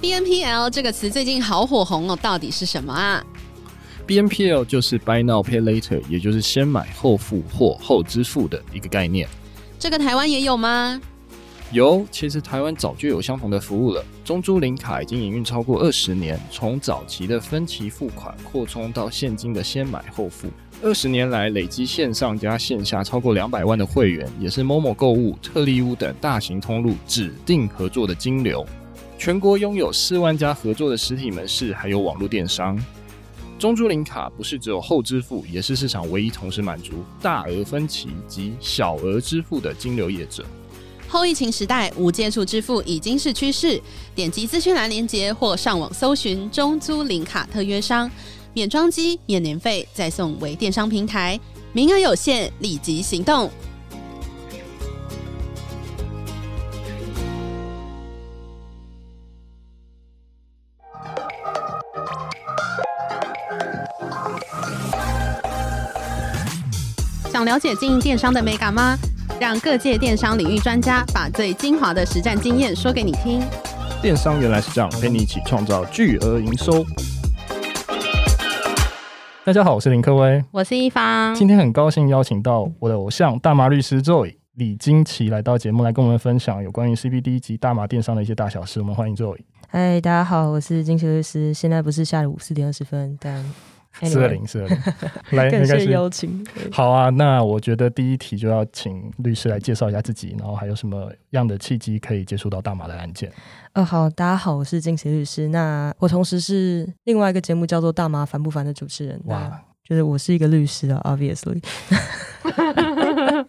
BNPL 这个词最近好火红哦，到底是什么啊？BNPL 就是 Buy Now Pay Later，也就是先买后付或后支付的一个概念。这个台湾也有吗？有，其实台湾早就有相同的服务了。中租零卡已经营运超过二十年，从早期的分期付款扩充到现金的先买后付，二十年来累积线上加线下超过两百万的会员，也是 Momo 购物、特利屋等大型通路指定合作的金流。全国拥有四万家合作的实体门市，还有网络电商。中租零卡不是只有后支付，也是市场唯一同时满足大额分期及小额支付的金流业者。后疫情时代，无接触支付已经是趋势。点击资讯栏链接或上网搜寻中租零卡特约商，免装机、免年费，再送微电商平台，名额有限，立即行动。了解经营电商的美感吗？让各界电商领域专家把最精华的实战经验说给你听。电商原来是这样，陪你一起创造巨额营收。大家好，我是林克威，我是一方。今天很高兴邀请到我的偶像大麻律师 Joy 李金奇来到节目，来跟我们分享有关于 CBD 及大麻电商的一些大小事。我们欢迎 Joy。嗨，大家好，我是金奇律师。现在不是下午四点二十分，但。四二零四二零，来，感谢邀请。好啊，那我觉得第一题就要请律师来介绍一下自己，然后还有什么样的契机可以接触到大麻的案件？呃，好，大家好，我是金奇律师。那我同时是另外一个节目叫做《大麻烦不烦》的主持人。哇。就是我是一个律师啊，obviously，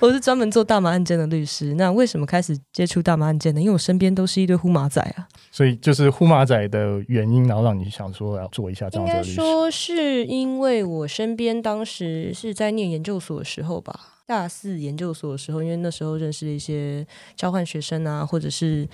我是专门做大麻案件的律师。那为什么开始接触大麻案件呢？因为我身边都是一堆呼麻仔啊。所以就是呼麻仔的原因，然后让你想说要做一下这样的律师。应该说是因为我身边当时是在念研究所的时候吧，大四研究所的时候，因为那时候认识了一些交换学生啊，或者是。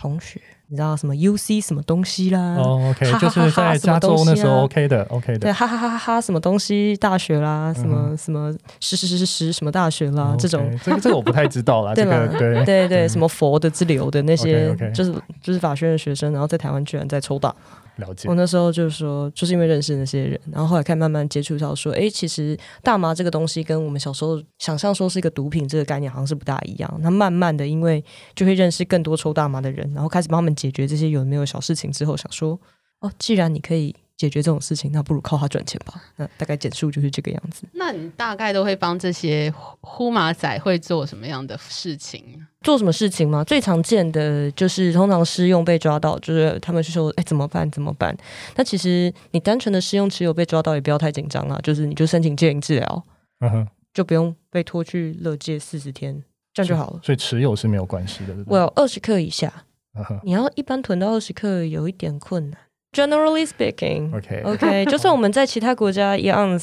同学，你知道什么 UC 什么东西啦？哦，OK，就是在加州那时候 OK 的，OK 的。对，哈哈哈哈哈，什么东西大学啦，什么什么十十十十十什么大学啦，这种。这个这个我不太知道啦，这个对对对，什么佛的之流的那些，就是就是法学院的学生，然后在台湾居然在抽大。了解。我那时候就是说，就是因为认识那些人，然后后来看慢慢接触到说，哎，其实大麻这个东西跟我们小时候想象说是一个毒品这个概念好像是不大一样。那慢慢的，因为就会认识更多抽大麻的人，然后开始帮他们解决这些有没有小事情之后，想说，哦，既然你可以。解决这种事情，那不如靠它赚钱吧。那大概简述就是这个样子。那你大概都会帮这些呼马仔会做什么样的事情？做什么事情吗？最常见的就是通常施用被抓到，就是他们是说，哎，怎么办？怎么办？那其实你单纯的施用持有被抓到，也不要太紧张啊。就是你就申请戒瘾治疗，嗯哼，就不用被拖去乐戒四十天，这样就好了。所以持有是没有关系的。我有二十克以下，你要一般囤到二十克有一点困难。Generally speaking，OK，OK，、okay, okay, 就算我们在其他国家一样，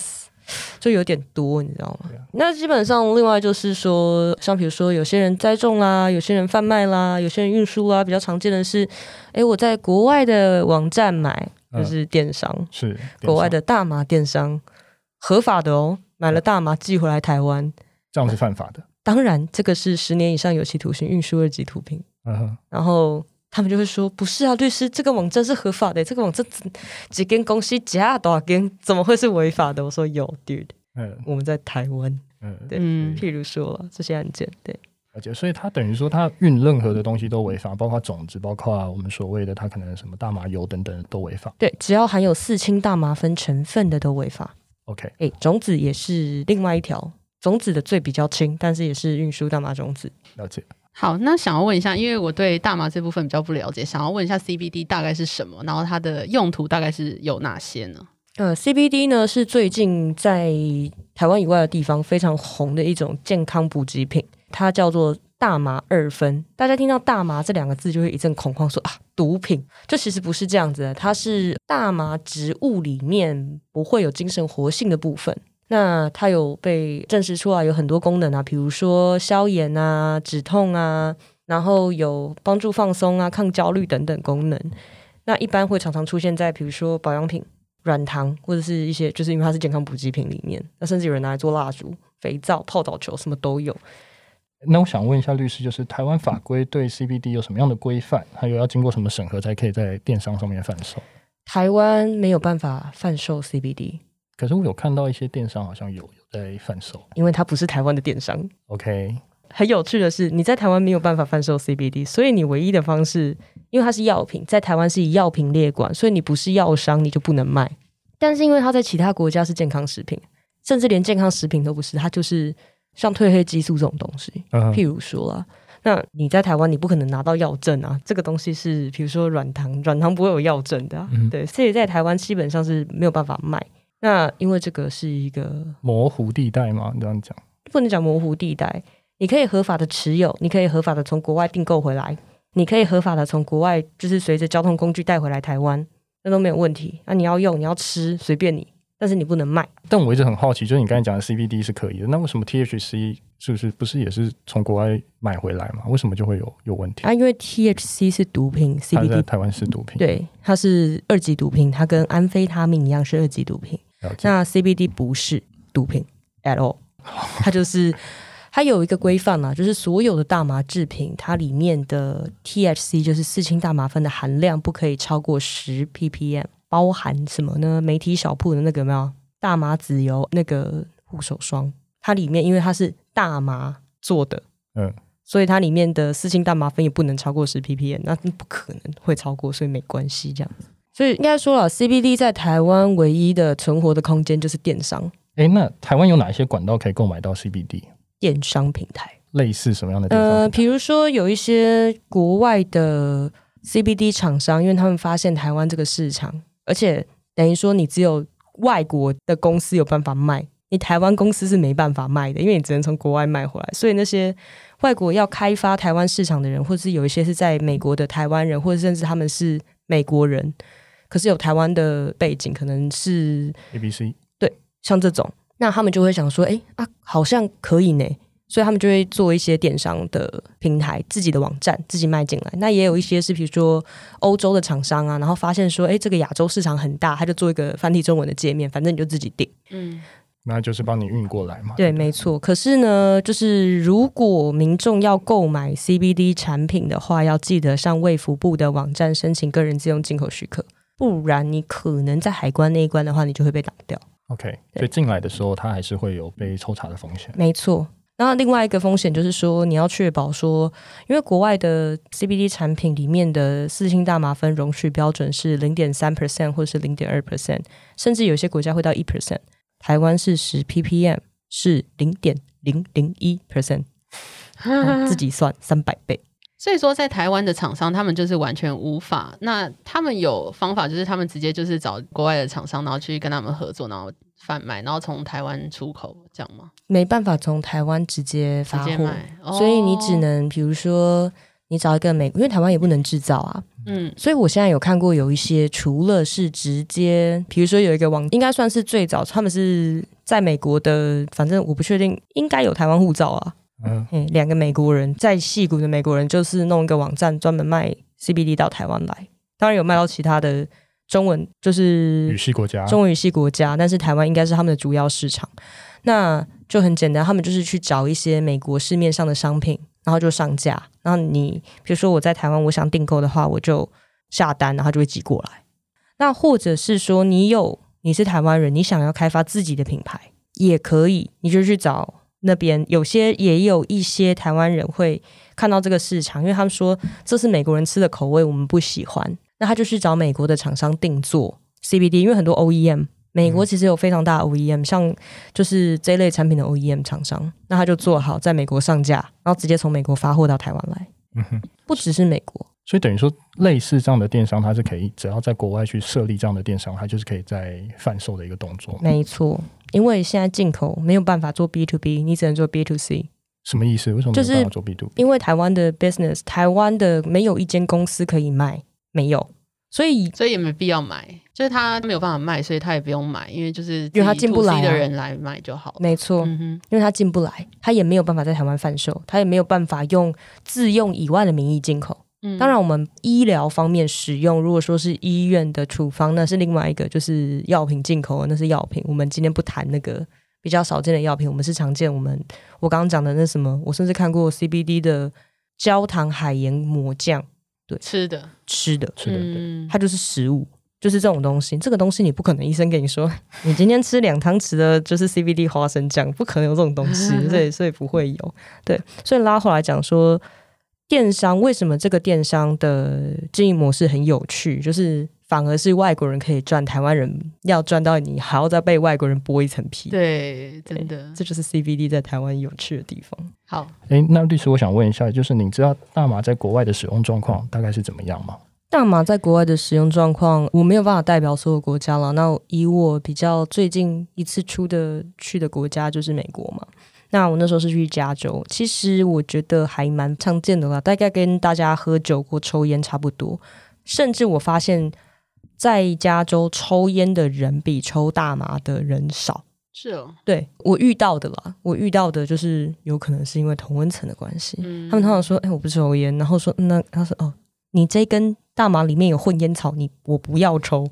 就有点多，你知道吗.那基本上，另外就是说，像比如说，有些人栽种啦，有些人贩卖啦，有些人运输啦，比较常见的是，哎，我在国外的网站买，就是电商，嗯、是国外的大麻电商，合法的哦，买了大麻寄回来台湾，这样是犯法的。当然，这个是十年以上有期徒刑，运输二级毒品。嗯哼，然后。他们就会说：“不是啊，律师，这个网站是合法的，这个网站几几间公司加多少间，怎么会是违法的？”我说：“有，dude，嗯，我们在台湾，嗯，对，嗯、譬如说这些案件，对，而且所以他等于说他运任何的东西都违法，包括种子，包括我们所谓的他可能什么大麻油等等都违法。对，只要含有四氢大麻酚成分的都违法。OK，哎，种子也是另外一条，种子的罪比较轻，但是也是运输大麻种子。了解。”好，那想要问一下，因为我对大麻这部分比较不了解，想要问一下 CBD 大概是什么，然后它的用途大概是有哪些呢？呃，CBD 呢是最近在台湾以外的地方非常红的一种健康补给品，它叫做大麻二酚。大家听到大麻这两个字就会一阵恐慌说，啊，毒品。这其实不是这样子的，它是大麻植物里面不会有精神活性的部分。那它有被证实出来有很多功能啊，比如说消炎啊、止痛啊，然后有帮助放松啊、抗焦虑等等功能。那一般会常常出现在比如说保养品、软糖或者是一些，就是因为它是健康补给品里面。那甚至有人拿来做蜡烛、肥皂、泡澡球，什么都有。那我想问一下律师，就是台湾法规对 CBD 有什么样的规范？还有要经过什么审核才可以在电商上面贩售？台湾没有办法贩售 CBD，可是我有看到一些电商好像有有在贩售，因为它不是台湾的电商。OK，很有趣的是，你在台湾没有办法贩售 CBD，所以你唯一的方式，因为它是药品，在台湾是以药品列管，所以你不是药商，你就不能卖。但是因为它在其他国家是健康食品，甚至连健康食品都不是，它就是像褪黑激素这种东西。Uh-huh. 譬如说啊。那你在台湾，你不可能拿到药证啊。这个东西是，比如说软糖，软糖不会有药证的，啊嗯，对，所以在台湾基本上是没有办法卖。那因为这个是一个模糊地带嘛，你这样讲不能讲模糊地带。你可以合法的持有，你可以合法的从国外订购回来，你可以合法的从国外就是随着交通工具带回来台湾，那都没有问题。那你要用，你要吃，随便你。但是你不能卖。但我一直很好奇，就是你刚才讲的 CBD 是可以的，那为什么 THC 是不是不是也是从国外买回来嘛？为什么就会有有问题？啊，因为 THC 是毒品，CBD 台湾是毒品，对，它是二级毒品，它跟安非他命一样是二级毒品。那 CBD 不是毒品 at all，它就是它有一个规范嘛，就是所有的大麻制品，它里面的 THC 就是四氢大麻酚的含量不可以超过十 ppm。包含什么呢？媒体小铺的那个有没有大麻籽油那个护手霜？它里面因为它是大麻做的，嗯，所以它里面的四氢大麻酚也不能超过十 ppm，那不可能会超过，所以没关系这样子。所以应该说了，CBD 在台湾唯一的存活的空间就是电商。哎，那台湾有哪些管道可以购买到 CBD？电商平台，类似什么样的电商？呃，比如说有一些国外的 CBD 厂商，因为他们发现台湾这个市场。而且等于说，你只有外国的公司有办法卖，你台湾公司是没办法卖的，因为你只能从国外卖回来。所以那些外国要开发台湾市场的人，或者是有一些是在美国的台湾人，或者甚至他们是美国人，可是有台湾的背景，可能是 ABC，对，像这种，那他们就会想说，哎啊，好像可以呢。所以他们就会做一些电商的平台，自己的网站自己卖进来。那也有一些是比如说欧洲的厂商啊，然后发现说，哎，这个亚洲市场很大，他就做一个繁体中文的界面，反正你就自己订。嗯，那就是帮你运过来嘛。对，没错。可是呢，就是如果民众要购买 CBD 产品的话，要记得上卫福部的网站申请个人自用进口许可，不然你可能在海关那一关的话，你就会被挡掉。OK，所以进来的时候，它还是会有被抽查的风险。没错。然后另外一个风险就是说，你要确保说，因为国外的 CBD 产品里面的四氢大麻酚容许标准是零点三 percent 或是零点二 percent，甚至有些国家会到一 percent。台湾是十 ppm，是零点零零一 percent，自己算三百倍。所以说，在台湾的厂商，他们就是完全无法。那他们有方法，就是他们直接就是找国外的厂商，然后去跟他们合作，然后贩卖，然后从台湾出口，这样吗？没办法从台湾直接发货，哦，所以你只能比如说你找一个美，因为台湾也不能制造啊。嗯，所以我现在有看过有一些，除了是直接，比如说有一个网，应该算是最早，他们是在美国的，反正我不确定，应该有台湾护照啊。嗯，两个美国人在戏谷的美国人，就是弄一个网站专门卖 CBD 到台湾来。当然有卖到其他的中文，就是语系国家，中文语系国家，但是台湾应该是他们的主要市场。那就很简单，他们就是去找一些美国市面上的商品，然后就上架。然后你比如说我在台湾，我想订购的话，我就下单，然后就会寄过来。那或者是说你有你是台湾人，你想要开发自己的品牌也可以，你就去找。那边有些也有一些台湾人会看到这个市场，因为他们说这是美国人吃的口味，我们不喜欢。那他就去找美国的厂商定做 CBD，因为很多 OEM，美国其实有非常大的 OEM，像就是这类产品的 OEM 厂商，那他就做好在美国上架，然后直接从美国发货到台湾来。嗯哼，不只是美国，所以等于说类似这样的电商，它是可以只要在国外去设立这样的电商，它就是可以在贩售的一个动作。没错。因为现在进口没有办法做 B to B，你只能做 B to C。什么意思？为什么没有办法做 B to B？因为台湾的 business，台湾的没有一间公司可以卖，没有，所以所以也没必要买。就是他没有办法卖，所以他也不用买，因为就是因为他进不来的人来买就好。没错，因为他进不来，他也没有办法在台湾贩售，他也没有办法用自用以外的名义进口。嗯，当然，我们医疗方面使用，如果说是医院的处方，那是另外一个，就是药品进口，那是药品。我们今天不谈那个比较少见的药品，我们是常见我们我刚刚讲的那什么，我甚至看过 CBD 的焦糖海盐抹酱，对，吃的吃的吃的，嗯，它就是食物，就是这种东西。这个东西你不可能医生跟你说，你今天吃两汤匙的就是 CBD 花生酱，不可能有这种东西，所以所以不会有。对，所以拉回来讲说，电商为什么这个电商的经营模式很有趣，就是。反而是外国人可以赚，台湾人要赚到你还要再被外国人剥一层皮。对，真的，这就是 CBD 在台湾有趣的地方。好，诶，那律师，我想问一下，就是你知道大麻在国外的使用状况大概是怎么样吗？大麻在国外的使用状况，我没有办法代表所有国家了。那以我比较最近一次出的去的国家就是美国嘛。那我那时候是去加州，其实我觉得还蛮常见的啦，大概跟大家喝酒或抽烟差不多，甚至我发现。在加州抽烟的人比抽大麻的人少，是哦，对我遇到的啦，我遇到的就是有可能是因为同温层的关系，嗯、他们通常说，哎、欸，我不抽烟，然后说，那他说，哦，你这根大麻里面有混烟草，你我不要抽。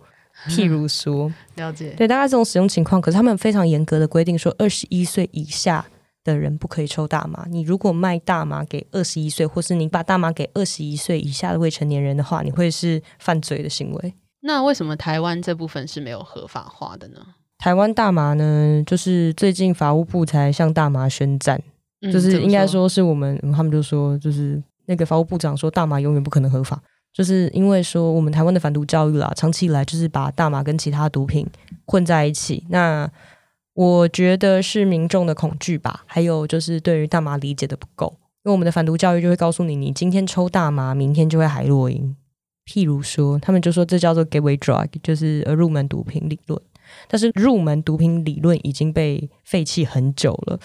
譬如说，了解，对，大概这种使用情况，可是他们非常严格的规定说，二十一岁以下的人不可以抽大麻。你如果卖大麻给二十一岁，或是你把大麻给二十一岁以下的未成年人的话，你会是犯罪的行为。那为什么台湾这部分是没有合法化的呢？台湾大麻呢，就是最近法务部才向大麻宣战，嗯、就是应该说是我们，他们就说，就是那个法务部长说大麻永远不可能合法，就是因为说我们台湾的反毒教育啦，长期以来就是把大麻跟其他毒品混在一起。那我觉得是民众的恐惧吧，还有就是对于大麻理解的不够，因为我们的反毒教育就会告诉你，你今天抽大麻，明天就会海洛因。譬如说，他们就说这叫做 gateway drug，就是入门毒品理论。但是入门毒品理论已经被废弃很久了。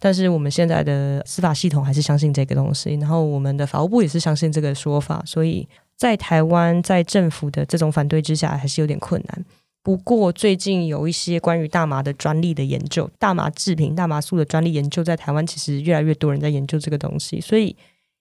但是我们现在的司法系统还是相信这个东西，然后我们的法务部也是相信这个说法。所以在台湾，在政府的这种反对之下，还是有点困难。不过最近有一些关于大麻的专利的研究，大麻制品、大麻素的专利研究，在台湾其实越来越多人在研究这个东西，所以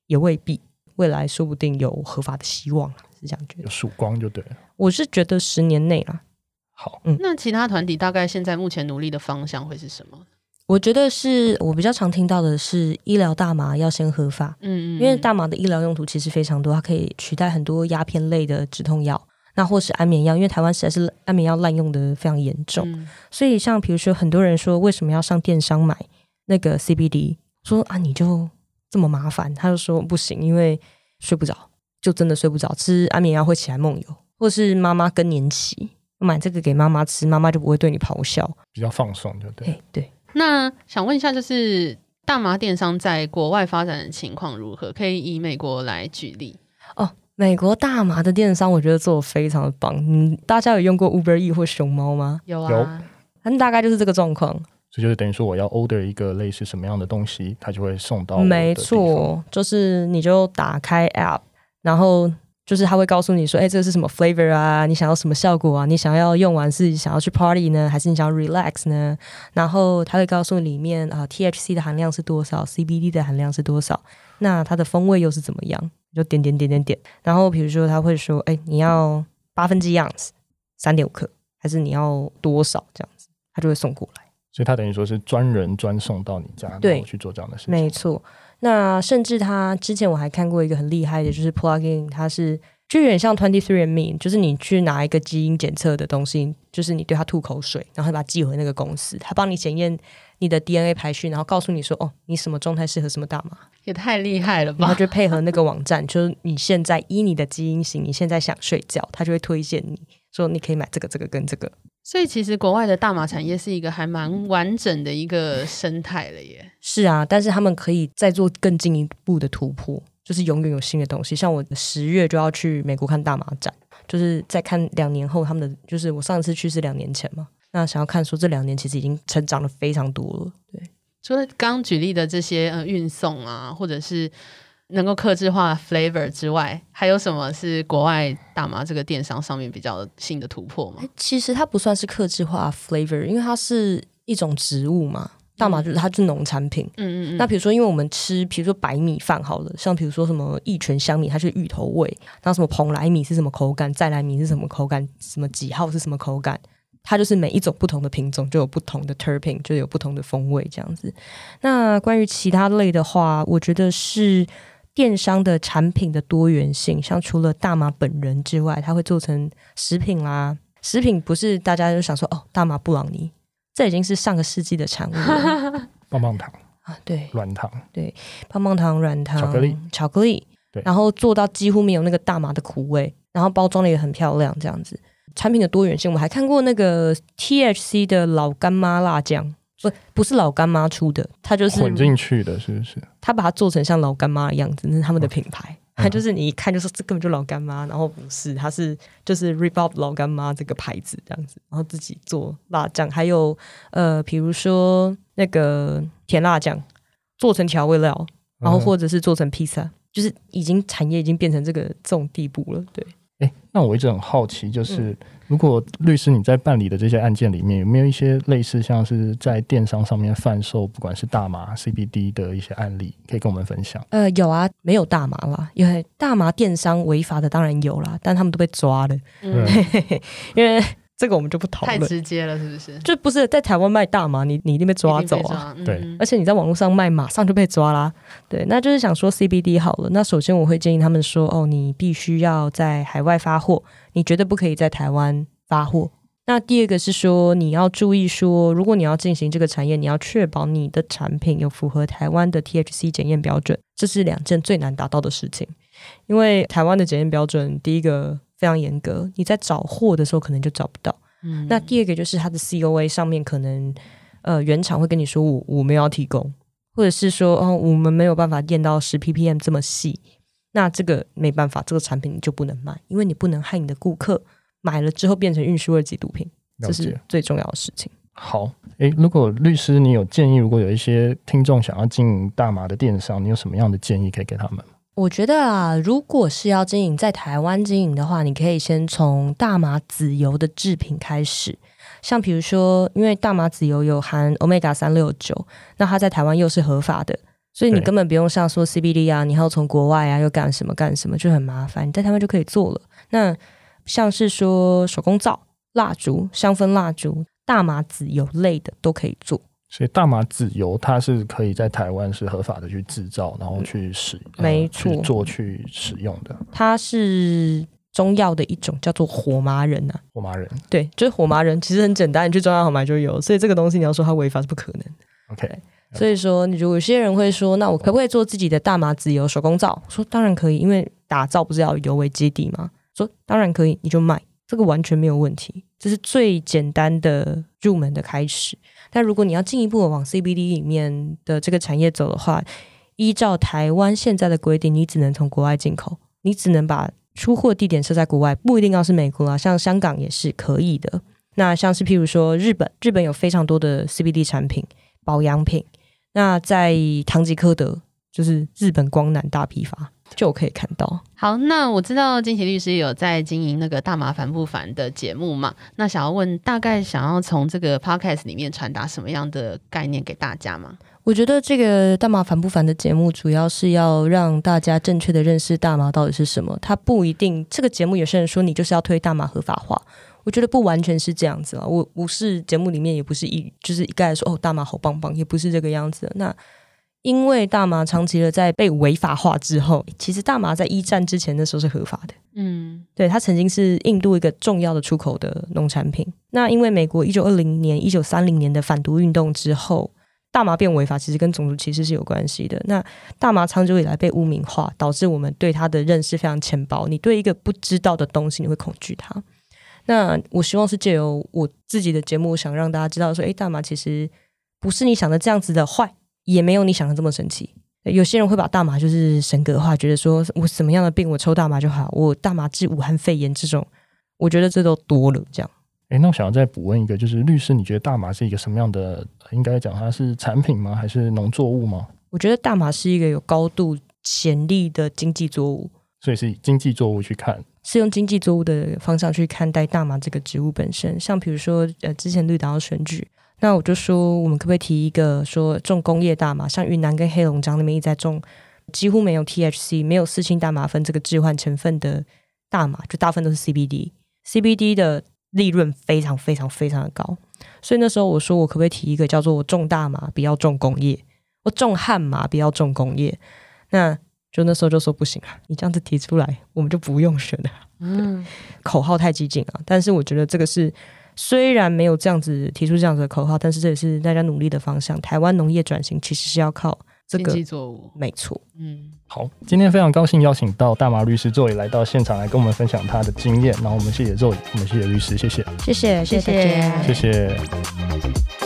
也未必未来说不定有合法的希望。是这样觉得有曙光就对了。我是觉得十年内啦，好，嗯，那其他团体大概现在目前努力的方向会是什么？我觉得是我比较常听到的是医疗大麻要先合法，嗯嗯，因为大麻的医疗用途其实非常多，它可以取代很多鸦片类的止痛药，那或是安眠药，因为台湾实在是安眠药滥用的非常严重，嗯、所以像比如说很多人说为什么要上电商买那个 CBD，说啊你就这么麻烦，他就说不行，因为睡不着。就真的睡不着，吃安眠药会起来梦游，或是妈妈更年期买这个给妈妈吃，妈妈就不会对你咆哮，比较放松，就对。对。那想问一下，就是大麻电商在国外发展的情况如何？可以以美国来举例哦。美国大麻的电商，我觉得做的非常的棒。嗯，大家有用过 Uber E 或熊猫吗？有啊。有。但大概就是这个状况。这就是等于说，我要 order 一个类似什么样的东西，它就会送到。没错，就是你就打开 App。然后就是它会告诉你说，哎，这个是什么 flavor 啊？你想要什么效果啊？你想要用完是想要去 party 呢，还是你想要 relax 呢？然后它会告诉里面啊，THC 的含量是多少，CBD 的含量是多少，那它的风味又是怎么样？就点点点点点。然后比如说他会说，哎，你要八分之一盎司，三点五克，还是你要多少这样子？他就会送过来。所以他等于说是专人专送到你家，对，去做这样的事情。没错。那甚至他之前我还看过一个很厉害的，就是 plugin，它是就有点像 Twenty Three and Me，就是你去拿一个基因检测的东西，就是你对它吐口水，然后把它寄回那个公司，他帮你检验你的 DNA 排序，然后告诉你说，哦，你什么状态适合什么大麻，也太厉害了吧！然后就配合那个网站，就是你现在依你的基因型，你现在想睡觉，他就会推荐你说你可以买这个、这个跟这个。所以其实国外的大麻产业是一个还蛮完整的一个生态了耶。是啊，但是他们可以再做更进一步的突破，就是永远有新的东西。像我十月就要去美国看大麻展，就是在看两年后他们的，就是我上一次去是两年前嘛，那想要看说这两年其实已经成长了非常多了。对，除了刚举例的这些呃运送啊，或者是。能够克制化 flavor 之外，还有什么是国外大麻这个电商上面比较新的突破吗？其实它不算是客制化 flavor，因为它是一种植物嘛。大麻就是它是农产品。嗯嗯嗯。那比如说，因为我们吃，比如说白米饭好了，像比如说什么益泉香米，它是芋头味；然后什么蓬莱米是什么口感，再来米是什么口感，什么几号是什么口感。它就是每一种不同的品种就有不同的 terpene，就有不同的风味这样子。那关于其他类的话，我觉得是电商的产品的多元性，像除了大麻本人之外，它会做成食品啦。食品不是大家就想说哦，大麻布朗尼，这已经是上个世纪的产物了。棒棒糖啊，对，软糖，对，棒棒糖、软糖、巧克力、巧克力，对，然后做到几乎没有那个大麻的苦味，然后包装的也很漂亮，这样子。产品的多元性，我们还看过那个 THC 的老干妈辣酱，不，不是老干妈出的，它就是混进去的，是不是？它把它做成像老干妈的样子，那是他们的品牌。它就是你一看就说这根本就老干妈，然后不是，它是就是 Rebob 老干妈这个牌子这样子，然后自己做辣酱，还有呃，比如说那个甜辣酱做成调味料，然后或者是做成披萨，嗯、就是已经产业已经变成这个这种地步了，对。哎，那我一直很好奇，就是如果律师你在办理的这些案件里面，有没有一些类似像是在电商上面贩售，不管是大麻、CBD 的一些案例，可以跟我们分享？呃，有啊，没有大麻啦，因为大麻电商违法的当然有啦，但他们都被抓了，嗯、因为。这个我们就不讨论，太直接了，是不是？就不是在台湾卖大麻，你你一定被抓走啊！对，而且你在网络上卖，马上就被抓啦。对，那就是想说 CBD 好了。那首先我会建议他们说，哦，你必须要在海外发货，你绝对不可以在台湾发货。那第二个是说，你要注意说，如果你要进行这个产业，你要确保你的产品有符合台湾的 THC 检验标准，这是两件最难达到的事情。因为台湾的检验标准，第一个。非常严格，你在找货的时候可能就找不到。嗯，那第二个就是它的 COA 上面可能，呃，原厂会跟你说我我没有要提供，或者是说哦，我们没有办法验到十 ppm 这么细，那这个没办法，这个产品你就不能卖，因为你不能害你的顾客买了之后变成运输二级毒品，这是最重要的事情。好，诶，如果律师你有建议，如果有一些听众想要经营大麻的电商，你有什么样的建议可以给他们？我觉得啊，如果是要经营在台湾经营的话，你可以先从大麻籽油的制品开始。像比如说，因为大麻籽油有含 Omega 三六九，那它在台湾又是合法的，所以你根本不用像说 CBD 啊，你要从国外啊又干什么干什么，就很麻烦。你在台湾就可以做了。那像是说手工皂、蜡烛、香氛蜡烛、大麻籽油类的都可以做。所以大麻籽油它是可以在台湾是合法的去制造，然后去使，嗯、没错，去做去使用的。它是中药的一种，叫做火麻仁啊。火麻仁，对，就是火麻仁，其实很简单，你去中药行买就有。所以这个东西你要说它违法是不可能。OK，所以说，你如果有些人会说，那我可不可以做自己的大麻籽油手工皂？说当然可以，因为打造不是要油为基底吗？说当然可以，你就卖，这个完全没有问题。这是最简单的入门的开始。但如果你要进一步往 CBD 里面的这个产业走的话，依照台湾现在的规定，你只能从国外进口，你只能把出货地点设在国外，不一定要是美国啊，像香港也是可以的。那像是譬如说日本，日本有非常多的 CBD 产品、保养品。那在唐吉诃德，就是日本光南大批发。就可以看到。好，那我知道金奇律师有在经营那个大麻烦不烦的节目嘛？那想要问，大概想要从这个 podcast 里面传达什么样的概念给大家吗？我觉得这个大麻烦不烦的节目，主要是要让大家正确的认识大麻到底是什么。它不一定，这个节目有些人说你就是要推大麻合法化，我觉得不完全是这样子啊。我我是节目里面也不是一就是一概说哦大麻好棒棒，也不是这个样子。那因为大麻长期的在被违法化之后，其实大麻在一战之前的时候是合法的。嗯，对，它曾经是印度一个重要的出口的农产品。那因为美国一九二零年、一九三零年的反毒运动之后，大麻变违法，其实跟种族歧视是有关系的。那大麻长久以来被污名化，导致我们对它的认识非常浅薄。你对一个不知道的东西，你会恐惧它。那我希望是借由我自己的节目，想让大家知道说，诶，大麻其实不是你想的这样子的坏。也没有你想的这么神奇。有些人会把大麻就是神格化，觉得说我什么样的病我抽大麻就好，我大麻治武汉肺炎这种，我觉得这都多了。这样，哎，那我想要再补问一个，就是律师，你觉得大麻是一个什么样的？应该讲它是产品吗？还是农作物吗？我觉得大麻是一个有高度潜力的经济作物，所以是以经济作物去看，是用经济作物的方向去看待大麻这个植物本身。像比如说，呃，之前绿党要选举。那我就说，我们可不可以提一个说种工业大麻，像云南跟黑龙江那边一直在种，几乎没有 THC，没有四氢大麻酚这个致幻成分的大麻，就大部分都是 CBD。CBD 的利润非常非常非常的高。所以那时候我说，我可不可以提一个叫做“我种大麻，不要种工业”，我种汉麻，不要种工业。那就那时候就说不行啊，你这样子提出来，我们就不用选了。嗯，口号太激进啊。但是我觉得这个是虽然没有这样子提出这样子的口号，但是这也是大家努力的方向。台湾农业转型其实是要靠这个作物，没错。嗯，好，今天非常高兴邀请到大麻律师座椅来到现场来跟我们分享他的经验。然后我们谢谢 Zoe，我们谢谢律师，谢谢，谢谢，谢谢，谢谢。谢谢